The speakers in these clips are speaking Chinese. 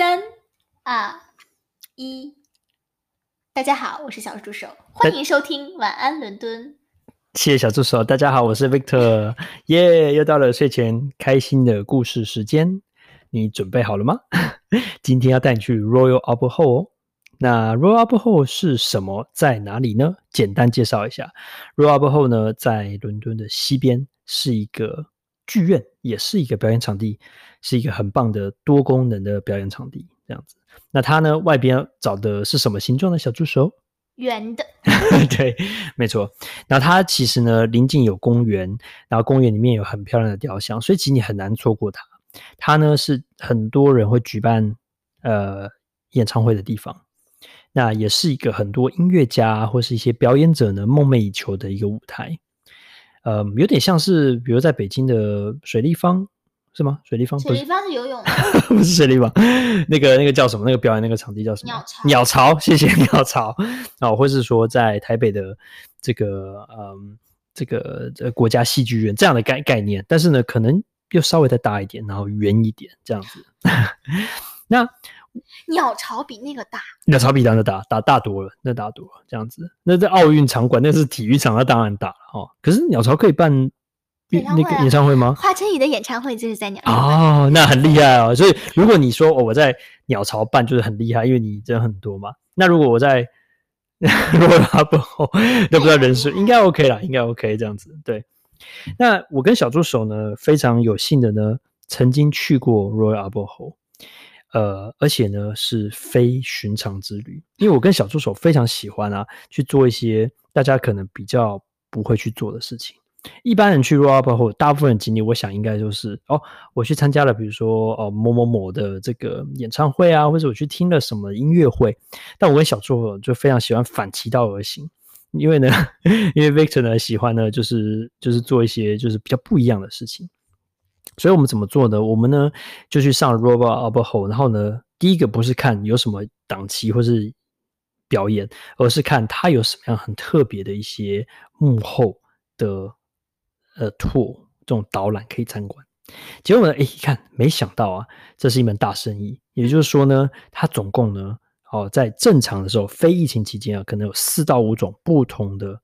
三、二、一，大家好，我是小助手，欢迎收听晚安伦敦。谢谢小助手，大家好，我是 Victor，耶，yeah, 又到了睡前开心的故事时间，你准备好了吗？今天要带你去 Royal Albert Hall 哦。那 Royal Albert Hall 是什么？在哪里呢？简单介绍一下，Royal Albert Hall 呢，在伦敦的西边，是一个剧院，也是一个表演场地。是一个很棒的多功能的表演场地，这样子。那它呢，外边找的是什么形状的小助手？圆的。对，没错。那它其实呢，临近有公园，然后公园里面有很漂亮的雕像，所以其实你很难错过它。它呢是很多人会举办呃演唱会的地方，那也是一个很多音乐家或是一些表演者呢梦寐以求的一个舞台。呃，有点像是比如在北京的水立方。是吗？水立方？水立方是游泳的，不是水立方。那个那个叫什么？那个表演那个场地叫什么？鸟巢。鸟巢，谢谢 鸟巢。哦，或是说在台北的这个嗯，这个这个国家戏剧院这样的概概念，但是呢，可能又稍微再大一点，然后圆一点这样子。那鸟巢比那个大，鸟巢比那个大，大大多了，那大多了这样子。那在奥运场馆，那是体育场，那当然大了哦。可是鸟巢可以办。那个演唱会吗？华晨宇的演唱会就是在鸟巢哦，那很厉害哦。所以如果你说哦，我在鸟巢办就是很厉害，因为你人很多嘛。那如果我在罗拉伯后都不知道人数，应该 OK 啦，应该 OK 这样子。对，那我跟小助手呢非常有幸的呢，曾经去过 Royal Albert Hall，呃，而且呢是非寻常之旅，因为我跟小助手非常喜欢啊去做一些大家可能比较不会去做的事情。一般人去 r o b 或大部分的经历，我想应该就是哦，我去参加了，比如说哦某某某的这个演唱会啊，或者我去听了什么音乐会。但我跟小助手就非常喜欢反其道而行，因为呢，因为 Victor 呢喜欢呢就是就是做一些就是比较不一样的事情。所以我们怎么做呢？我们呢就去上 Royal Albert Hall，然后呢，第一个不是看有什么档期或是表演，而是看他有什么样很特别的一些幕后的。呃，tour 这种导览可以参观，结果呢，哎，一看，没想到啊，这是一门大生意。也就是说呢，它总共呢，哦，在正常的时候，非疫情期间啊，可能有四到五种不同的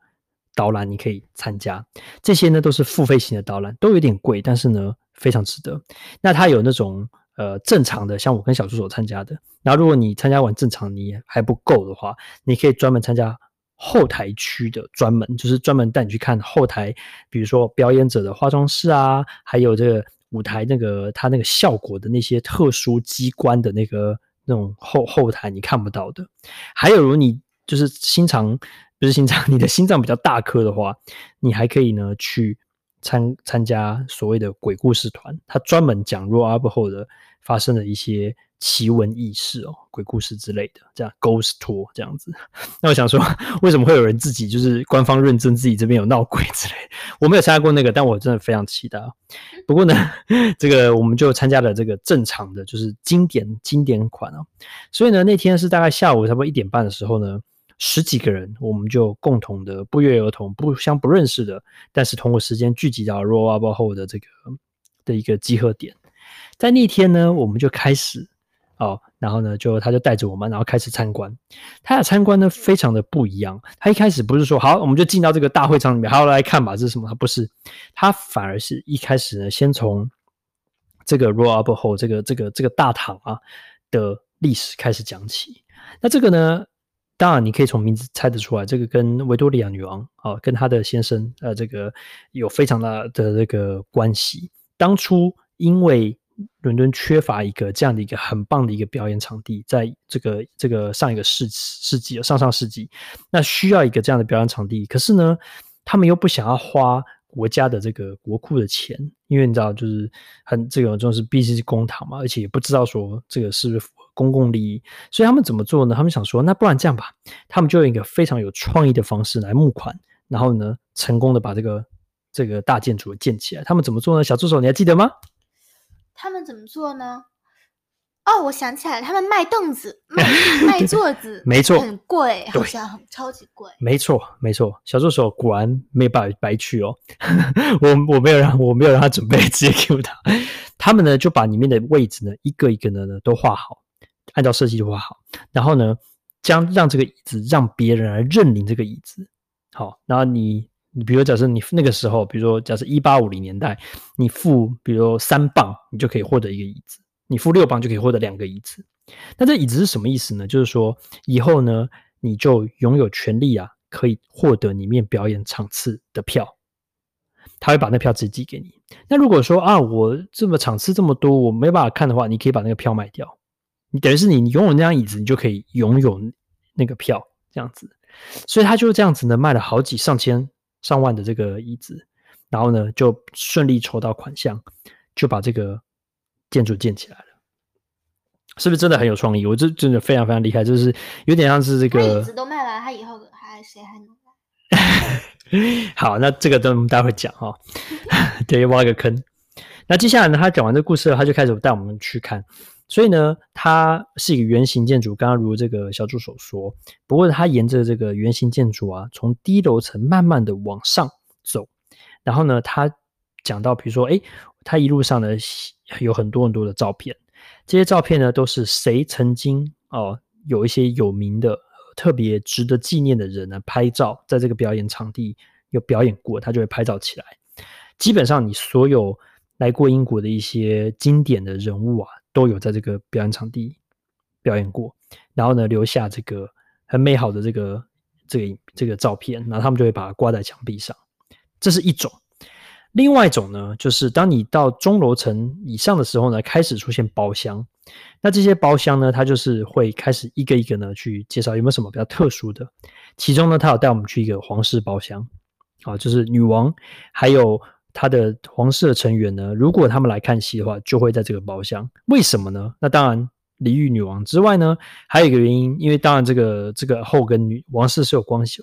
导览你可以参加。这些呢，都是付费型的导览，都有点贵，但是呢，非常值得。那它有那种呃正常的，像我跟小助手参加的。然后，如果你参加完正常你还不够的话，你可以专门参加。后台区的专门就是专门带你去看后台，比如说表演者的化妆室啊，还有这个舞台那个它那个效果的那些特殊机关的那个那种后后台你看不到的。还有，如你就是心脏不是心脏，你的心脏比较大颗的话，你还可以呢去参参加所谓的鬼故事团，他专门讲 Royal Albert Hall 的发生的一些。奇闻异事哦，鬼故事之类的，这样 ghost tour 这样子。那我想说，为什么会有人自己就是官方认证自己这边有闹鬼之类的？我没有参加过那个，但我真的非常期待。不过呢，这个我们就参加了这个正常的，就是经典经典款哦。所以呢，那天是大概下午差不多一点半的时候呢，十几个人我们就共同的不约而同、不相不认识的，但是通过时间聚集到 Royal Albert Hall 的这个的一个集合点。在那天呢，我们就开始。哦，然后呢，就他就带着我们，然后开始参观。他的参观呢，非常的不一样。他一开始不是说好，我们就进到这个大会场里面，好来看吧，这是什么？他不是，他反而是一开始呢，先从这个 Royal Albert Hall 这个这个这个大堂啊的历史开始讲起。那这个呢，当然你可以从名字猜得出来，这个跟维多利亚女王啊，跟她的先生呃，这个有非常大的这个关系。当初因为伦敦缺乏一个这样的一个很棒的一个表演场地，在这个这个上一个世世纪上上世纪，那需要一个这样的表演场地。可是呢，他们又不想要花国家的这个国库的钱，因为你知道，就是很这个就是毕竟是公堂嘛，而且也不知道说这个是不是符合公共利益，所以他们怎么做呢？他们想说，那不然这样吧，他们就用一个非常有创意的方式来募款，然后呢，成功的把这个这个大建筑建起来。他们怎么做呢？小助手，你还记得吗？他们怎么做呢？哦，我想起来了，他们卖凳子，卖卖 座子，没错，很贵，好像很超级贵。没错，没错，小助手果然没白白去哦。我我没有让我没有让他准备，直接给他。他们呢就把里面的位置呢一个一个的呢都画好，按照设计就画好，然后呢，将让这个椅子让别人来认领这个椅子，好，然后你你比如假设你那个时候，比如说假设一八五零年代，你付比如三磅，你就可以获得一个椅子；你付六磅就可以获得两个椅子。那这椅子是什么意思呢？就是说以后呢，你就拥有权利啊，可以获得里面表演场次的票，他会把那票直接寄给你。那如果说啊，我这么场次这么多，我没办法看的话，你可以把那个票卖掉。你等于是你拥有那张椅子，你就可以拥有那个票，这样子。所以他就这样子呢，卖了好几上千上万的这个椅子，然后呢，就顺利筹到款项，就把这个建筑建起来了。是不是真的很有创意？我这真的非常非常厉害，就是有点像是这个。椅子都卖完，他以后还谁还能卖？好，那这个等我们待会讲哈、哦。对，挖一个坑。那接下来呢，他讲完这个故事，他就开始带我们去看。所以呢，它是一个圆形建筑，刚刚如这个小助手说。不过它沿着这个圆形建筑啊，从低楼层慢慢的往上走。然后呢，他讲到，比如说，诶，他一路上呢有很多很多的照片。这些照片呢，都是谁曾经哦，有一些有名的、特别值得纪念的人呢，拍照在这个表演场地有表演过，他就会拍照起来。基本上，你所有来过英国的一些经典的人物啊，都有在这个表演场地表演过，然后呢，留下这个很美好的这个这个这个照片，然后他们就会把它挂在墙壁上。这是一种。另外一种呢，就是当你到中楼层以上的时候呢，开始出现包厢。那这些包厢呢，它就是会开始一个一个呢去介绍有没有什么比较特殊的。其中呢，他有带我们去一个皇室包厢，啊，就是女王还有他的皇室的成员呢，如果他们来看戏的话，就会在这个包厢。为什么呢？那当然。礼遇女王之外呢，还有一个原因，因为当然这个这个后跟女王室是有关系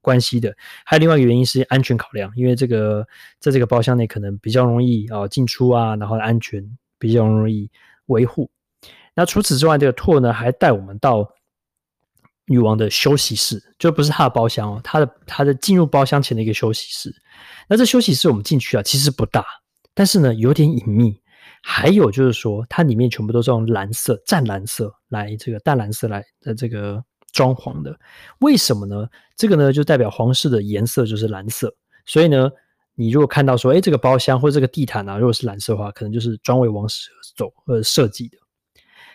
关系的，还有另外一个原因是安全考量，因为这个在这个包厢内可能比较容易啊进出啊，然后安全比较容易维护。那除此之外，这个 tour 呢还带我们到女王的休息室，就不是她的包厢哦，她的她的进入包厢前的一个休息室。那这休息室我们进去啊，其实不大，但是呢有点隐秘。还有就是说，它里面全部都是用蓝色、湛蓝色来这个淡蓝色来的这个装潢的。为什么呢？这个呢就代表皇室的颜色就是蓝色。所以呢，你如果看到说，哎，这个包厢或者这个地毯啊，如果是蓝色的话，可能就是专为王室走呃设计的。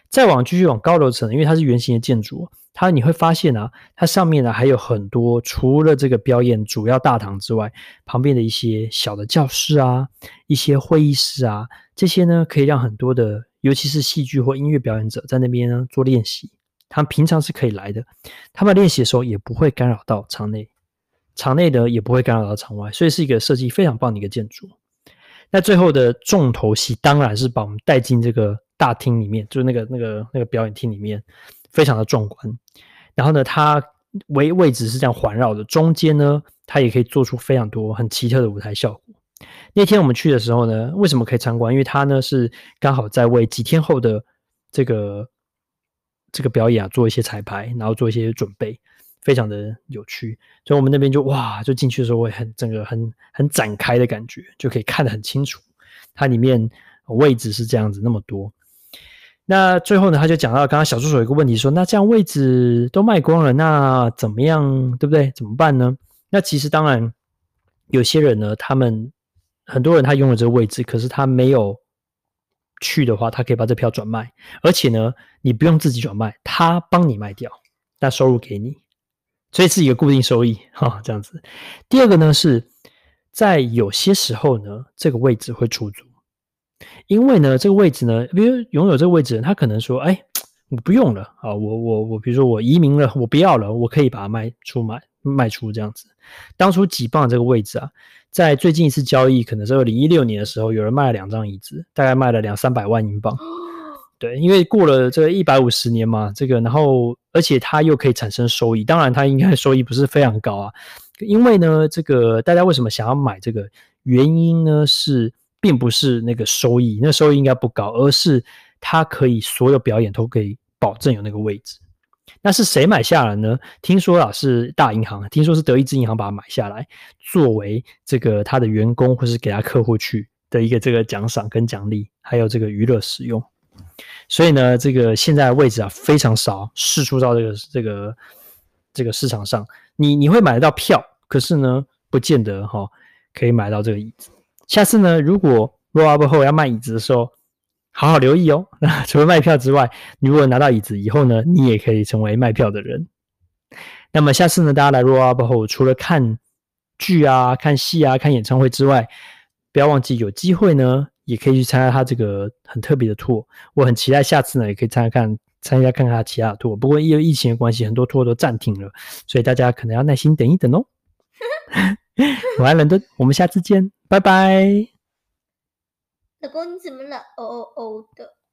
再往继续往高楼层，因为它是圆形的建筑，它你会发现啊，它上面呢还有很多除了这个表演主要大堂之外，旁边的一些小的教室啊，一些会议室啊。这些呢，可以让很多的，尤其是戏剧或音乐表演者在那边呢做练习。他们平常是可以来的，他们练习的时候也不会干扰到场内，场内的也不会干扰到场外，所以是一个设计非常棒的一个建筑。那最后的重头戏当然是把我们带进这个大厅里面，就是那个那个那个表演厅里面，非常的壮观。然后呢，它位位置是这样环绕的，中间呢，它也可以做出非常多很奇特的舞台效果。那天我们去的时候呢，为什么可以参观？因为他呢是刚好在为几天后的这个这个表演啊做一些彩排，然后做一些准备，非常的有趣。所以我们那边就哇，就进去的时候会很整个很很展开的感觉，就可以看得很清楚。它里面位置是这样子那么多。那最后呢，他就讲到刚刚小助手有一个问题说，那这样位置都卖光了，那怎么样，对不对？怎么办呢？那其实当然有些人呢，他们。很多人他拥有这个位置，可是他没有去的话，他可以把这票转卖，而且呢，你不用自己转卖，他帮你卖掉，那收入给你，所以是一个固定收益哈、哦，这样子。第二个呢，是在有些时候呢，这个位置会出租，因为呢，这个位置呢，比如拥有这个位置他可能说，哎，我不用了啊，我我我，比如说我移民了，我不要了，我可以把它卖出卖卖出这样子。当初几磅这个位置啊。在最近一次交易，可能是二零一六年的时候，有人卖了两张椅子，大概卖了两三百万英镑。对，因为过了这个一百五十年嘛，这个然后而且它又可以产生收益，当然它应该收益不是非常高啊。因为呢，这个大家为什么想要买这个？原因呢是并不是那个收益，那收益应该不高，而是它可以所有表演都可以保证有那个位置。那是谁买下来呢？听说啊是大银行，听说是德意志银行把它买下来，作为这个他的员工或是给他客户去的一个这个奖赏跟奖励，还有这个娱乐使用。所以呢，这个现在位置啊非常少，释出到这个这个这个市场上，你你会买得到票，可是呢，不见得哈、哦、可以买到这个椅子。下次呢，如果 roll up 后要卖椅子的时候，好好留意哦。那除了卖票之外，你如果拿到椅子以后呢，你也可以成为卖票的人。那么下次呢，大家来 roll up 后，除了看剧啊、看戏啊、看演唱会之外，不要忘记有机会呢。也可以去参加他这个很特别的 tour，我很期待下次呢，也可以参加看参加看看他其他的 tour。不过因为疫情的关系，很多 tour 都暂停了，所以大家可能要耐心等一等哦。我爱，伦敦，我们下次见，拜拜。老公，你怎么了？哦哦哦的。